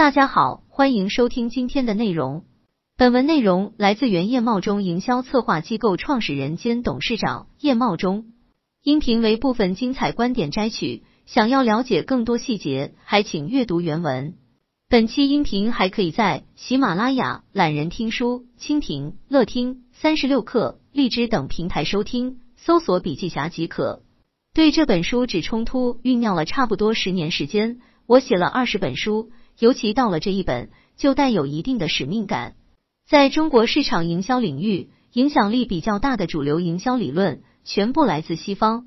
大家好，欢迎收听今天的内容。本文内容来自原叶茂中营销策划机构创始人兼董事长叶茂中，音频为部分精彩观点摘取。想要了解更多细节，还请阅读原文。本期音频还可以在喜马拉雅、懒人听书、蜻蜓、乐听、三十六课、荔枝等平台收听，搜索笔记侠即可。对这本书《只冲突》酝酿了差不多十年时间，我写了二十本书，尤其到了这一本，就带有一定的使命感。在中国市场营销领域，影响力比较大的主流营销理论，全部来自西方。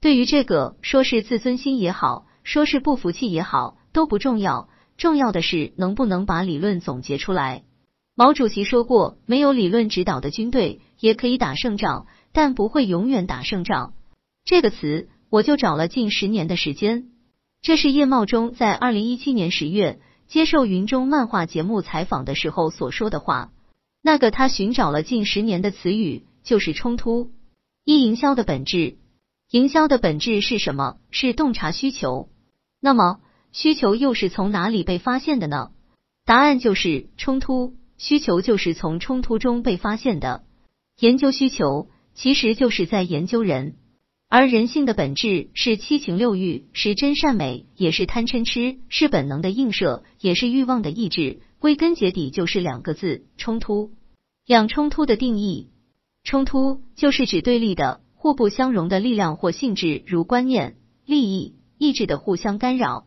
对于这个，说是自尊心也好，说是不服气也好，都不重要。重要的是能不能把理论总结出来。毛主席说过，没有理论指导的军队也可以打胜仗，但不会永远打胜仗。这个词我就找了近十年的时间。这是叶茂中在二零一七年十月接受云中漫画节目采访的时候所说的话。那个他寻找了近十年的词语就是冲突。一营销的本质。营销的本质是什么？是洞察需求。那么，需求又是从哪里被发现的呢？答案就是冲突。需求就是从冲突中被发现的。研究需求，其实就是在研究人。而人性的本质是七情六欲，是真善美，也是贪嗔痴，是本能的映射，也是欲望的抑制。归根结底，就是两个字：冲突。两冲突的定义：冲突就是指对立的。互不相容的力量或性质，如观念、利益、意志的互相干扰。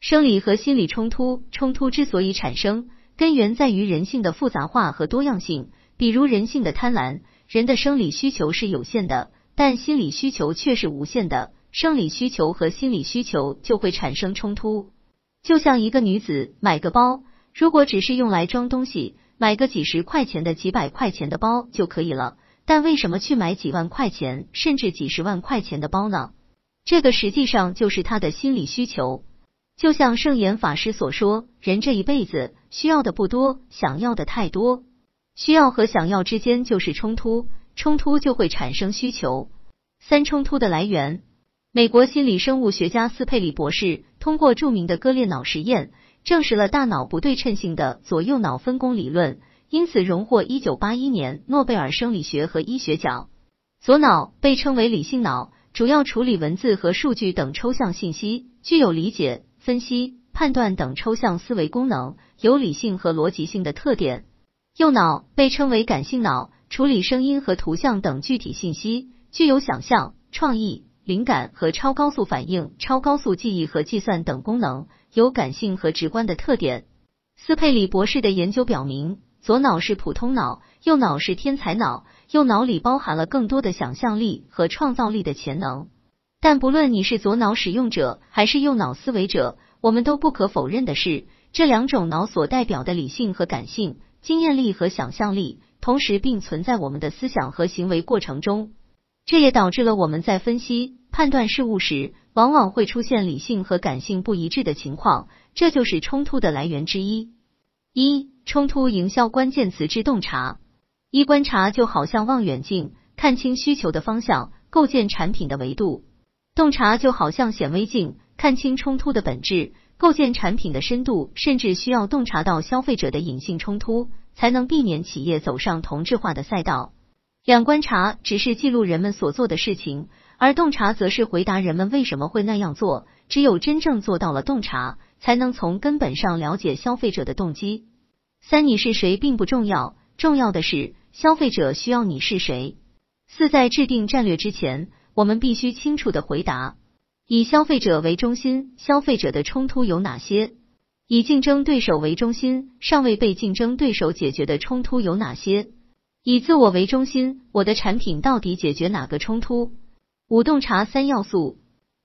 生理和心理冲突，冲突之所以产生，根源在于人性的复杂化和多样性。比如人性的贪婪，人的生理需求是有限的，但心理需求却是无限的，生理需求和心理需求就会产生冲突。就像一个女子买个包，如果只是用来装东西，买个几十块钱的、几百块钱的包就可以了。但为什么去买几万块钱甚至几十万块钱的包呢？这个实际上就是他的心理需求。就像圣严法师所说，人这一辈子需要的不多，想要的太多。需要和想要之间就是冲突，冲突就会产生需求。三冲突的来源，美国心理生物学家斯佩里博士通过著名的割裂脑实验，证实了大脑不对称性的左右脑分工理论。因此荣获一九八一年诺贝尔生理学和医学奖。左脑被称为理性脑，主要处理文字和数据等抽象信息，具有理解、分析、判断等抽象思维功能，有理性和逻辑性的特点。右脑被称为感性脑，处理声音和图像等具体信息，具有想象、创意、灵感和超高速反应、超高速记忆和计算等功能，有感性和直观的特点。斯佩里博士的研究表明。左脑是普通脑，右脑是天才脑。右脑里包含了更多的想象力和创造力的潜能。但不论你是左脑使用者还是右脑思维者，我们都不可否认的是，这两种脑所代表的理性和感性、经验力和想象力，同时并存在我们的思想和行为过程中。这也导致了我们在分析、判断事物时，往往会出现理性和感性不一致的情况。这就是冲突的来源之一。一冲突营销关键词之洞察：一观察就好像望远镜，看清需求的方向，构建产品的维度；洞察就好像显微镜，看清冲突的本质，构建产品的深度，甚至需要洞察到消费者的隐性冲突，才能避免企业走上同质化的赛道。两观察只是记录人们所做的事情，而洞察则是回答人们为什么会那样做。只有真正做到了洞察，才能从根本上了解消费者的动机。三，你是谁并不重要，重要的是消费者需要你是谁。四，在制定战略之前，我们必须清楚的回答：以消费者为中心，消费者的冲突有哪些？以竞争对手为中心，尚未被竞争对手解决的冲突有哪些？以自我为中心，我的产品到底解决哪个冲突？五，洞察三要素。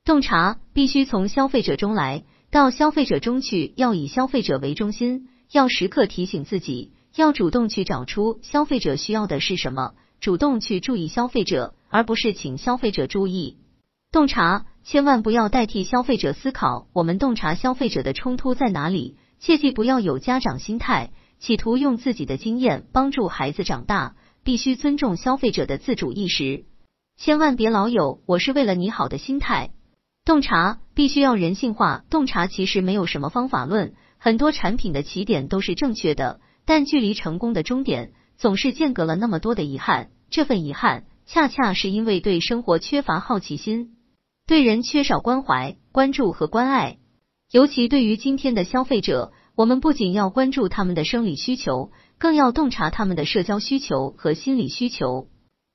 洞察必须从消费者中来，到消费者中去，要以消费者为中心。要时刻提醒自己，要主动去找出消费者需要的是什么，主动去注意消费者，而不是请消费者注意。洞察千万不要代替消费者思考，我们洞察消费者的冲突在哪里，切记不要有家长心态，企图用自己的经验帮助孩子长大，必须尊重消费者的自主意识，千万别老有我是为了你好的心态。洞察必须要人性化，洞察其实没有什么方法论。很多产品的起点都是正确的，但距离成功的终点总是间隔了那么多的遗憾。这份遗憾，恰恰是因为对生活缺乏好奇心，对人缺少关怀、关注和关爱。尤其对于今天的消费者，我们不仅要关注他们的生理需求，更要洞察他们的社交需求和心理需求。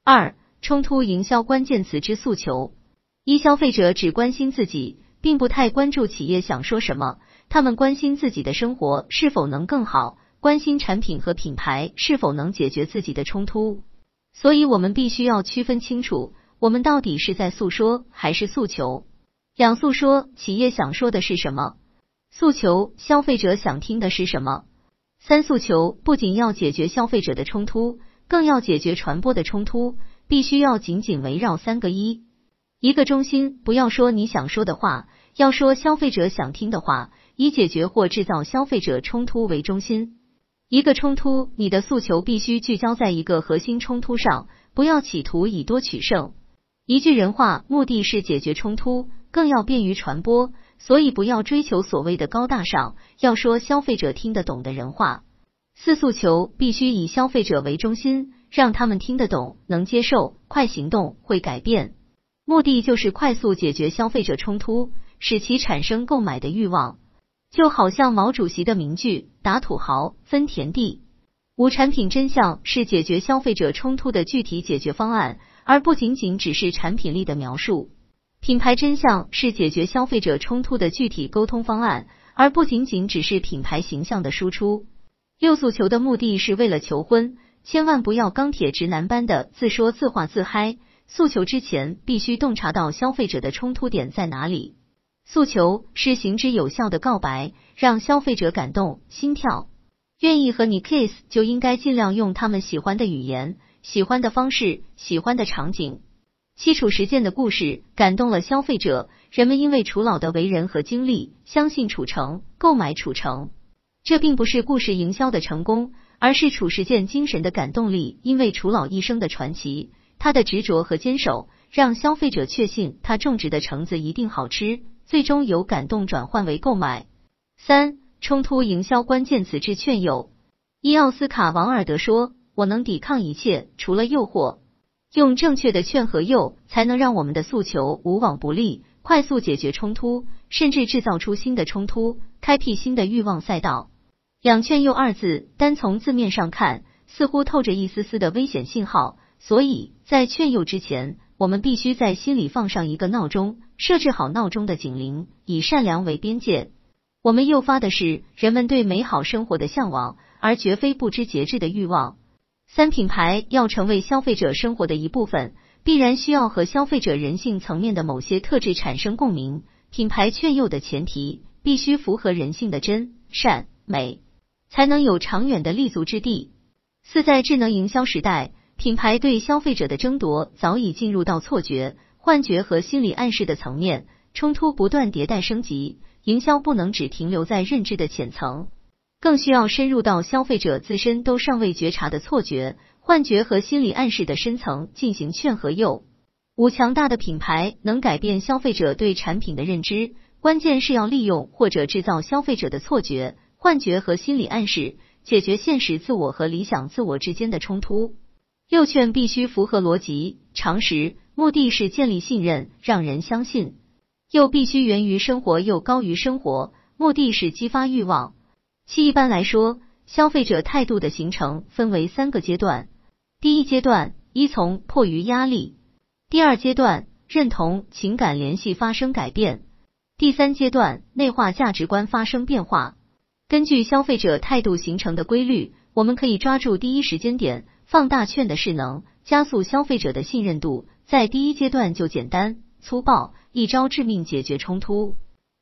二、冲突营销关键词之诉求：一、消费者只关心自己，并不太关注企业想说什么。他们关心自己的生活是否能更好，关心产品和品牌是否能解决自己的冲突。所以，我们必须要区分清楚，我们到底是在诉说还是诉求。两诉说，企业想说的是什么？诉求，消费者想听的是什么？三诉求，不仅要解决消费者的冲突，更要解决传播的冲突，必须要紧紧围绕三个一，一个中心，不要说你想说的话，要说消费者想听的话。以解决或制造消费者冲突为中心，一个冲突，你的诉求必须聚焦在一个核心冲突上，不要企图以多取胜。一句人话，目的是解决冲突，更要便于传播，所以不要追求所谓的高大上，要说消费者听得懂的人话。四诉求必须以消费者为中心，让他们听得懂、能接受，快行动会改变，目的就是快速解决消费者冲突，使其产生购买的欲望。就好像毛主席的名句“打土豪分田地”。五产品真相是解决消费者冲突的具体解决方案，而不仅仅只是产品力的描述。品牌真相是解决消费者冲突的具体沟通方案，而不仅仅只是品牌形象的输出。六诉求的目的是为了求婚，千万不要钢铁直男般的自说自话自嗨。诉求之前必须洞察到消费者的冲突点在哪里。诉求是行之有效的告白，让消费者感动心跳，愿意和你 kiss，就应该尽量用他们喜欢的语言、喜欢的方式、喜欢的场景。七楚实践的故事感动了消费者，人们因为楚老的为人和经历，相信楚城，购买楚城。这并不是故事营销的成功，而是楚实践精神的感动力。因为楚老一生的传奇，他的执着和坚守，让消费者确信他种植的橙子一定好吃。最终由感动转换为购买。三、冲突营销关键词之劝诱。伊奥斯卡王尔德说：“我能抵抗一切，除了诱惑。用正确的劝和诱，才能让我们的诉求无往不利，快速解决冲突，甚至制造出新的冲突，开辟新的欲望赛道。”两劝诱二字，单从字面上看，似乎透着一丝丝的危险信号。所以在劝诱之前，我们必须在心里放上一个闹钟。设置好闹钟的警铃，以善良为边界。我们诱发的是人们对美好生活的向往，而绝非不知节制的欲望。三品牌要成为消费者生活的一部分，必然需要和消费者人性层面的某些特质产生共鸣。品牌劝诱的前提必须符合人性的真善美，才能有长远的立足之地。四在智能营销时代，品牌对消费者的争夺早已进入到错觉。幻觉和心理暗示的层面冲突不断迭代升级，营销不能只停留在认知的浅层，更需要深入到消费者自身都尚未觉察的错觉、幻觉和心理暗示的深层进行劝和诱。五强大的品牌能改变消费者对产品的认知，关键是要利用或者制造消费者的错觉、幻觉和心理暗示，解决现实自我和理想自我之间的冲突。诱劝必须符合逻辑、常识。目的是建立信任，让人相信，又必须源于生活，又高于生活。目的是激发欲望。其一般来说，消费者态度的形成分为三个阶段：第一阶段，依从，迫于压力；第二阶段，认同，情感联系发生改变；第三阶段，内化价值观发生变化。根据消费者态度形成的规律，我们可以抓住第一时间点，放大券的势能，加速消费者的信任度。在第一阶段就简单粗暴，一招致命解决冲突。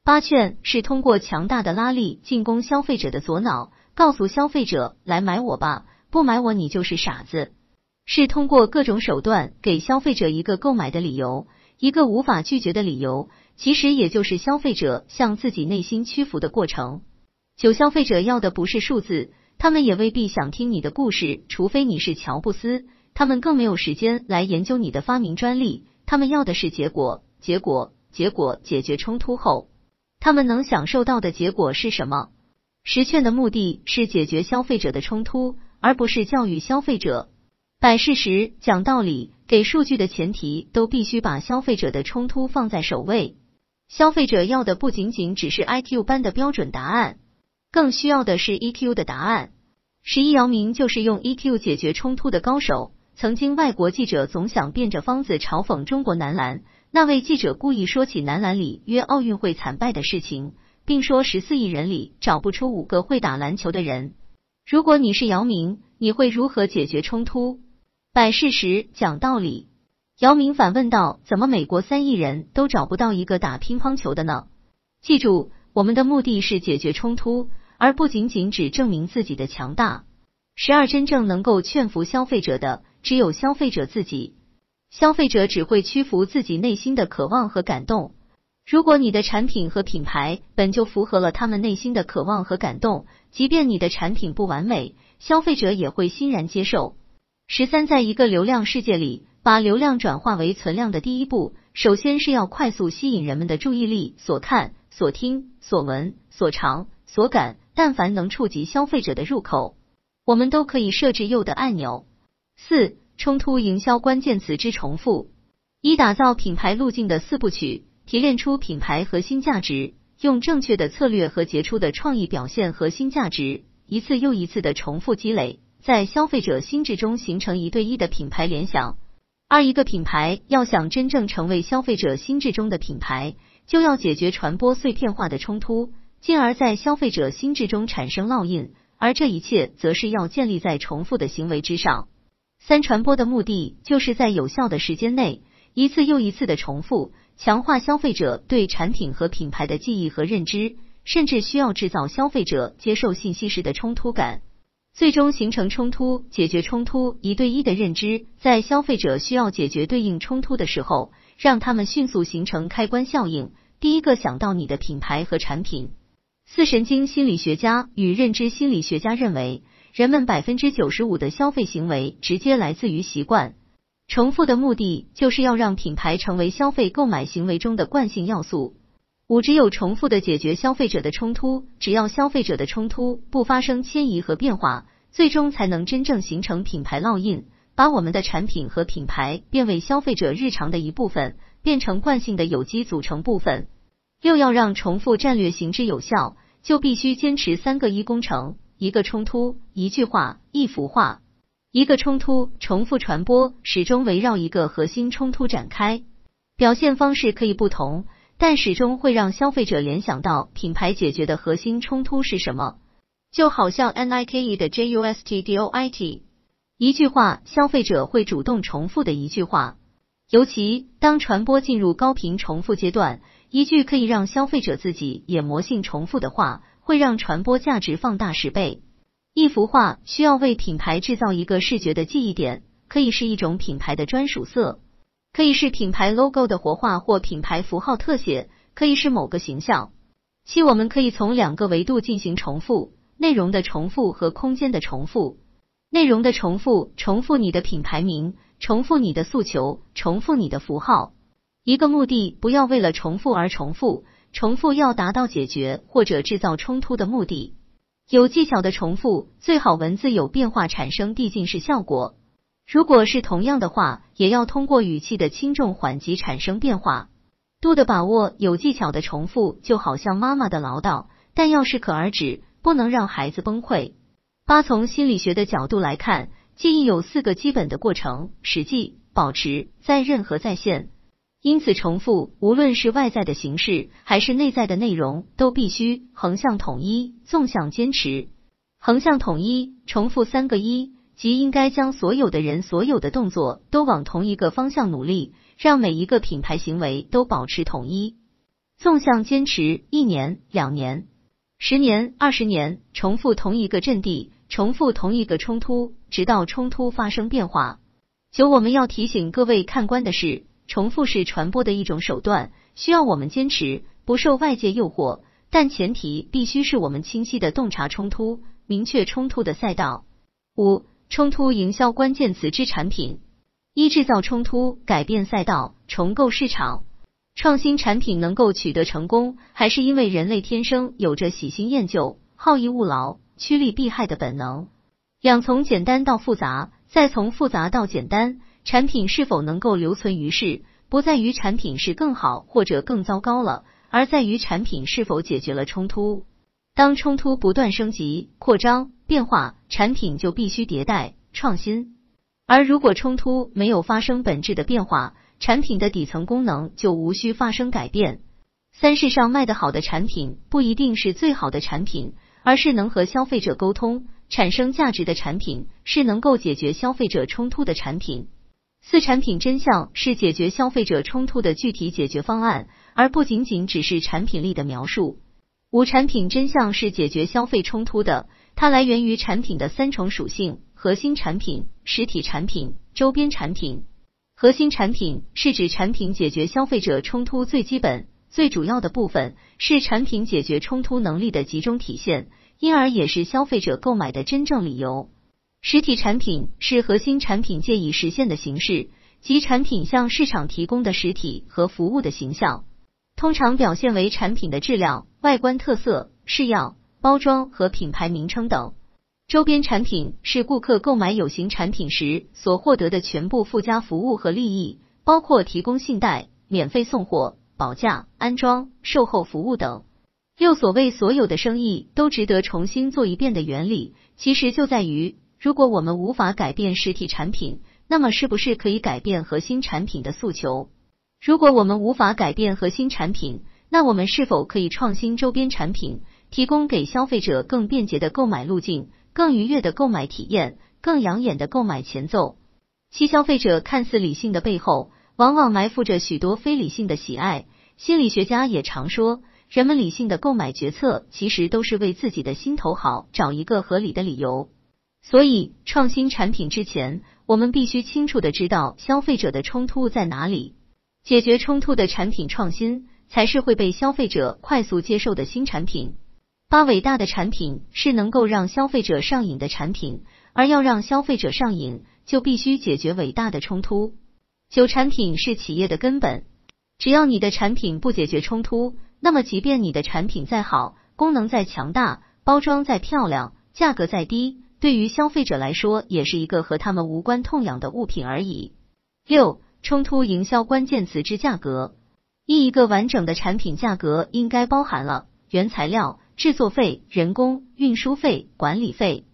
八券是通过强大的拉力进攻消费者的左脑，告诉消费者来买我吧，不买我你就是傻子。是通过各种手段给消费者一个购买的理由，一个无法拒绝的理由，其实也就是消费者向自己内心屈服的过程。九消费者要的不是数字，他们也未必想听你的故事，除非你是乔布斯。他们更没有时间来研究你的发明专利，他们要的是结果，结果，结果。解决冲突后，他们能享受到的结果是什么？实券的目的是解决消费者的冲突，而不是教育消费者。摆事实、讲道理、给数据的前提，都必须把消费者的冲突放在首位。消费者要的不仅仅只是 IQ 班的标准答案，更需要的是 EQ 的答案。十一姚明就是用 EQ 解决冲突的高手。曾经，外国记者总想变着方子嘲讽中国男篮。那位记者故意说起男篮里约奥运会惨败的事情，并说十四亿人里找不出五个会打篮球的人。如果你是姚明，你会如何解决冲突？摆事实，讲道理。姚明反问道：“怎么美国三亿人都找不到一个打乒乓球的呢？”记住，我们的目的是解决冲突，而不仅仅只证明自己的强大。十二，真正能够劝服消费者的，只有消费者自己。消费者只会屈服自己内心的渴望和感动。如果你的产品和品牌本就符合了他们内心的渴望和感动，即便你的产品不完美，消费者也会欣然接受。十三，在一个流量世界里，把流量转化为存量的第一步，首先是要快速吸引人们的注意力。所看、所听、所闻、所尝、所感，但凡能触及消费者的入口，我们都可以设置诱的按钮。四、冲突营销关键词之重复。一、打造品牌路径的四部曲，提炼出品牌核心价值，用正确的策略和杰出的创意表现核心价值，一次又一次的重复积累。在消费者心智中形成一对一的品牌联想。二，一个品牌要想真正成为消费者心智中的品牌，就要解决传播碎片化的冲突，进而，在消费者心智中产生烙印。而这一切，则是要建立在重复的行为之上。三，传播的目的，就是在有效的时间内，一次又一次的重复，强化消费者对产品和品牌的记忆和认知，甚至需要制造消费者接受信息时的冲突感。最终形成冲突，解决冲突，一对一的认知，在消费者需要解决对应冲突的时候，让他们迅速形成开关效应，第一个想到你的品牌和产品。四神经心理学家与认知心理学家认为，人们百分之九十五的消费行为直接来自于习惯，重复的目的就是要让品牌成为消费购买行为中的惯性要素。五，只有重复的解决消费者的冲突，只要消费者的冲突不发生迁移和变化，最终才能真正形成品牌烙印，把我们的产品和品牌变为消费者日常的一部分，变成惯性的有机组成部分。六，要让重复战略行之有效，就必须坚持三个一工程：一个冲突，一句话，一幅画。一个冲突重复传播，始终围绕一个核心冲突展开，表现方式可以不同。但始终会让消费者联想到品牌解决的核心冲突是什么，就好像 Nike 的 Justdoit，一句话，消费者会主动重复的一句话。尤其当传播进入高频重复阶段，一句可以让消费者自己也魔性重复的话，会让传播价值放大十倍。一幅画需要为品牌制造一个视觉的记忆点，可以是一种品牌的专属色。可以是品牌 logo 的活化或品牌符号特写，可以是某个形象。七，我们可以从两个维度进行重复：内容的重复和空间的重复。内容的重复，重复你的品牌名，重复你的诉求，重复你的符号。一个目的，不要为了重复而重复，重复要达到解决或者制造冲突的目的。有技巧的重复，最好文字有变化，产生递进式效果。如果是同样的话，也要通过语气的轻重缓急产生变化。度的把握，有技巧的重复，就好像妈妈的唠叨，但要适可而止，不能让孩子崩溃。八，从心理学的角度来看，记忆有四个基本的过程：实际、保持、在任和在线。因此，重复无论是外在的形式还是内在的内容，都必须横向统一，纵向坚持。横向统一，重复三个一。即应该将所有的人、所有的动作都往同一个方向努力，让每一个品牌行为都保持统一。纵向坚持一年、两年、十年、二十年，重复同一个阵地，重复同一个冲突，直到冲突发生变化。九，我们要提醒各位看官的是，重复是传播的一种手段，需要我们坚持，不受外界诱惑，但前提必须是我们清晰的洞察冲突，明确冲突的赛道。五。冲突营销关键词之产品：一、制造冲突，改变赛道，重构市场。创新产品能够取得成功，还是因为人类天生有着喜新厌旧、好逸恶劳、趋利避害的本能。两从简单到复杂，再从复杂到简单，产品是否能够留存于世，不在于产品是更好或者更糟糕了，而在于产品是否解决了冲突。当冲突不断升级、扩张、变化，产品就必须迭代创新；而如果冲突没有发生本质的变化，产品的底层功能就无需发生改变。三世上卖得好的产品不一定是最好的产品，而是能和消费者沟通、产生价值的产品，是能够解决消费者冲突的产品。四产品真相是解决消费者冲突的具体解决方案，而不仅仅只是产品力的描述。五产品真相是解决消费冲突的，它来源于产品的三重属性：核心产品、实体产品、周边产品。核心产品是指产品解决消费者冲突最基本、最主要的部分，是产品解决冲突能力的集中体现，因而也是消费者购买的真正理由。实体产品是核心产品借以实现的形式，即产品向市场提供的实体和服务的形象，通常表现为产品的质量、外观特色、式样、包装和品牌名称等。周边产品是顾客购买有形产品时所获得的全部附加服务和利益，包括提供信贷、免费送货、保价、安装、售后服务等。六所谓所有的生意都值得重新做一遍的原理，其实就在于，如果我们无法改变实体产品，那么是不是可以改变核心产品的诉求？如果我们无法改变核心产品，那我们是否可以创新周边产品，提供给消费者更便捷的购买路径？更愉悦的购买体验，更养眼的购买前奏。其消费者看似理性的背后，往往埋伏着许多非理性的喜爱。心理学家也常说，人们理性的购买决策，其实都是为自己的心头好找一个合理的理由。所以，创新产品之前，我们必须清楚的知道消费者的冲突在哪里，解决冲突的产品创新，才是会被消费者快速接受的新产品。八伟大的产品是能够让消费者上瘾的产品，而要让消费者上瘾，就必须解决伟大的冲突。九产品是企业的根本，只要你的产品不解决冲突，那么即便你的产品再好，功能再强大，包装再漂亮，价格再低，对于消费者来说，也是一个和他们无关痛痒的物品而已。六冲突营销关键词之价格，一一个完整的产品价格应该包含了原材料。制作费、人工、运输费、管理费，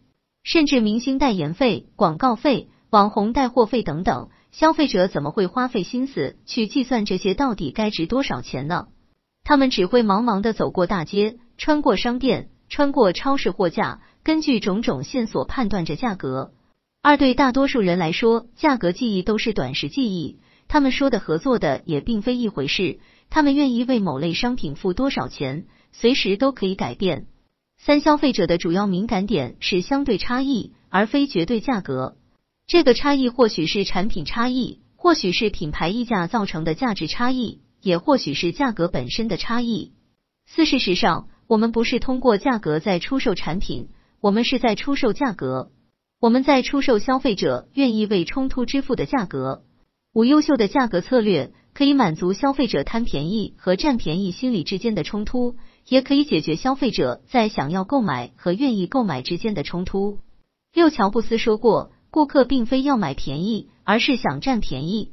甚至明星代言费、广告费、网红带货费等等，消费者怎么会花费心思去计算这些到底该值多少钱呢？他们只会茫茫的走过大街，穿过商店，穿过超市货架，根据种种线索判断着价格。二对大多数人来说，价格记忆都是短时记忆，他们说的合作的也并非一回事，他们愿意为某类商品付多少钱。随时都可以改变。三、消费者的主要敏感点是相对差异，而非绝对价格。这个差异或许是产品差异，或许是品牌溢价造成的价值差异，也或许是价格本身的差异。四、事实上，我们不是通过价格在出售产品，我们是在出售价格。我们在出售消费者愿意为冲突支付的价格。五、优秀的价格策略可以满足消费者贪便宜和占便宜心理之间的冲突。也可以解决消费者在想要购买和愿意购买之间的冲突。六乔布斯说过，顾客并非要买便宜，而是想占便宜。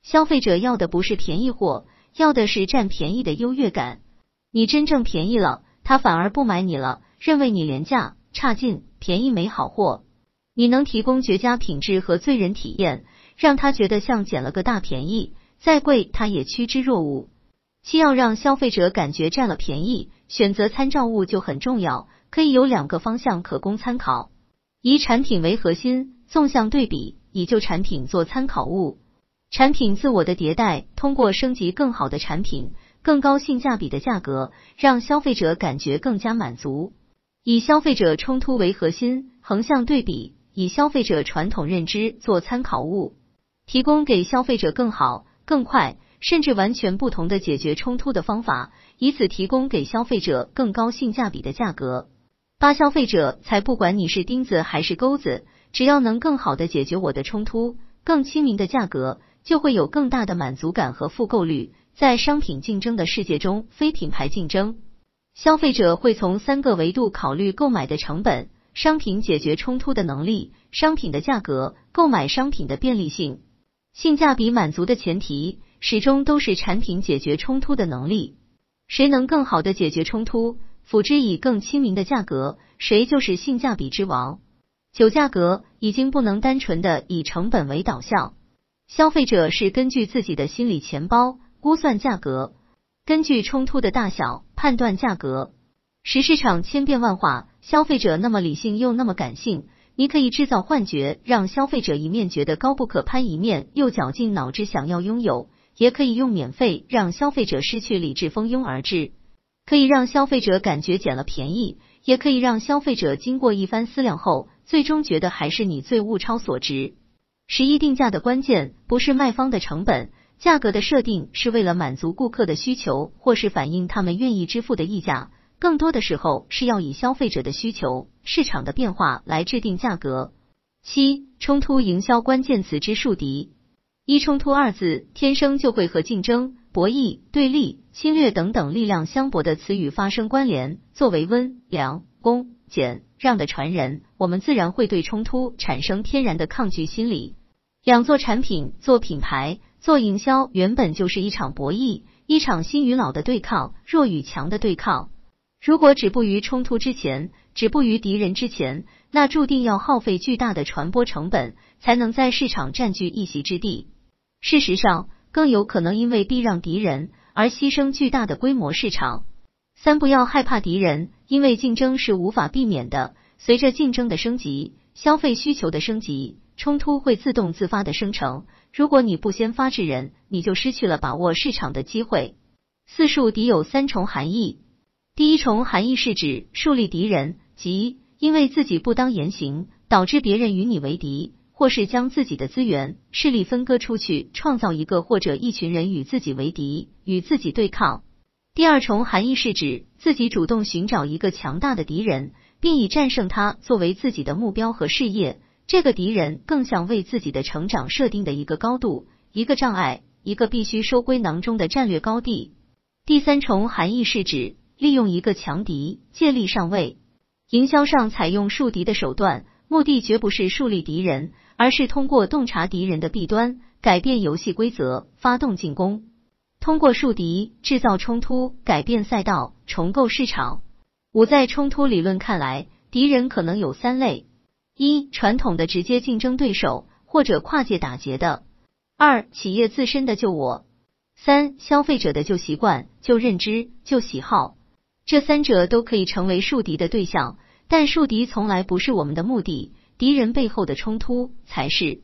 消费者要的不是便宜货，要的是占便宜的优越感。你真正便宜了，他反而不买你了，认为你廉价、差劲、便宜没好货。你能提供绝佳品质和醉人体验，让他觉得像捡了个大便宜，再贵他也趋之若鹜。七要让消费者感觉占了便宜，选择参照物就很重要，可以有两个方向可供参考：以产品为核心，纵向对比，以旧产品做参考物。产品自我的迭代，通过升级更好的产品，更高性价比的价格，让消费者感觉更加满足。以消费者冲突为核心，横向对比，以消费者传统认知做参考物，提供给消费者更好、更快。甚至完全不同的解决冲突的方法，以此提供给消费者更高性价比的价格。八消费者才不管你是钉子还是钩子，只要能更好的解决我的冲突，更亲民的价格，就会有更大的满足感和复购率。在商品竞争的世界中，非品牌竞争。消费者会从三个维度考虑购买的成本、商品解决冲突的能力、商品的价格、购买商品的便利性。性价比满足的前提始终都是产品解决冲突的能力。谁能更好的解决冲突，辅之以更亲民的价格，谁就是性价比之王。酒价格已经不能单纯的以成本为导向，消费者是根据自己的心理钱包估算价格，根据冲突的大小判断价格。使市场千变万化，消费者那么理性又那么感性，你可以制造幻觉，让消费者一面觉得高不可攀，一面又绞尽脑汁想要拥有。也可以用免费让消费者失去理智，蜂拥而至；可以让消费者感觉捡了便宜，也可以让消费者经过一番思量后，最终觉得还是你最物超所值。十一定价的关键不是卖方的成本，价格的设定是为了满足顾客的需求，或是反映他们愿意支付的溢价，更多的时候是要以消费者的需求、市场的变化来制定价格。七、冲突营销关键词之树敌。一冲突二字，天生就会和竞争、博弈、对立、侵略等等力量相搏的词语发生关联。作为温良恭俭让的传人，我们自然会对冲突产生天然的抗拒心理。两做产品、做品牌、做营销，原本就是一场博弈，一场新与老的对抗，弱与强的对抗。如果止步于冲突之前，止步于敌人之前，那注定要耗费巨大的传播成本，才能在市场占据一席之地。事实上，更有可能因为避让敌人而牺牲巨大的规模市场。三不要害怕敌人，因为竞争是无法避免的。随着竞争的升级，消费需求的升级，冲突会自动自发的生成。如果你不先发制人，你就失去了把握市场的机会。四树敌有三重含义，第一重含义是指树立敌人，即因为自己不当言行，导致别人与你为敌。或是将自己的资源势力分割出去，创造一个或者一群人与自己为敌，与自己对抗。第二重含义是指自己主动寻找一个强大的敌人，并以战胜他作为自己的目标和事业。这个敌人更像为自己的成长设定的一个高度，一个障碍，一个必须收归囊中的战略高地。第三重含义是指利用一个强敌借力上位。营销上采用树敌的手段，目的绝不是树立敌人。而是通过洞察敌人的弊端，改变游戏规则，发动进攻；通过树敌制造冲突，改变赛道，重构市场。五在冲突理论看来，敌人可能有三类：一、传统的直接竞争对手或者跨界打劫的；二、企业自身的旧我；三、消费者的旧习惯、旧认知、旧喜好。这三者都可以成为树敌的对象，但树敌从来不是我们的目的。敌人背后的冲突才是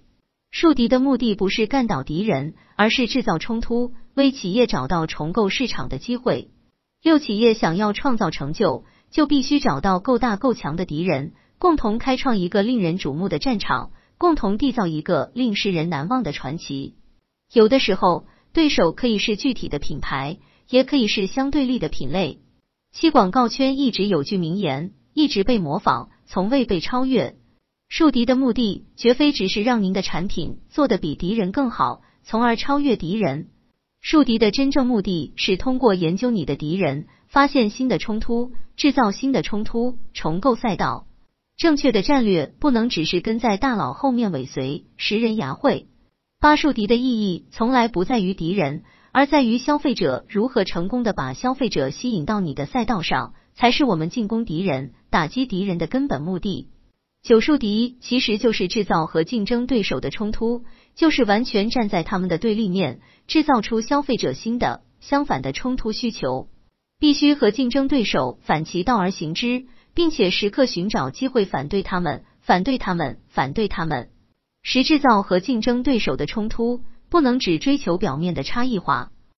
树敌的目的，不是干倒敌人，而是制造冲突，为企业找到重构市场的机会。六企业想要创造成就，就必须找到够大够强的敌人，共同开创一个令人瞩目的战场，共同缔造一个令世人难忘的传奇。有的时候，对手可以是具体的品牌，也可以是相对立的品类。其广告圈一直有句名言，一直被模仿，从未被超越。树敌的目的绝非只是让您的产品做得比敌人更好，从而超越敌人。树敌的真正目的是通过研究你的敌人，发现新的冲突，制造新的冲突，重构赛道。正确的战略不能只是跟在大佬后面尾随，食人牙慧。八树敌的意义从来不在于敌人，而在于消费者如何成功的把消费者吸引到你的赛道上，才是我们进攻敌人、打击敌人的根本目的。九树敌其实就是制造和竞争对手的冲突，就是完全站在他们的对立面，制造出消费者新的相反的冲突需求。必须和竞争对手反其道而行之，并且时刻寻找机会反对他们，反对他们，反对他们。实制造和竞争对手的冲突，不能只追求表面的差异化。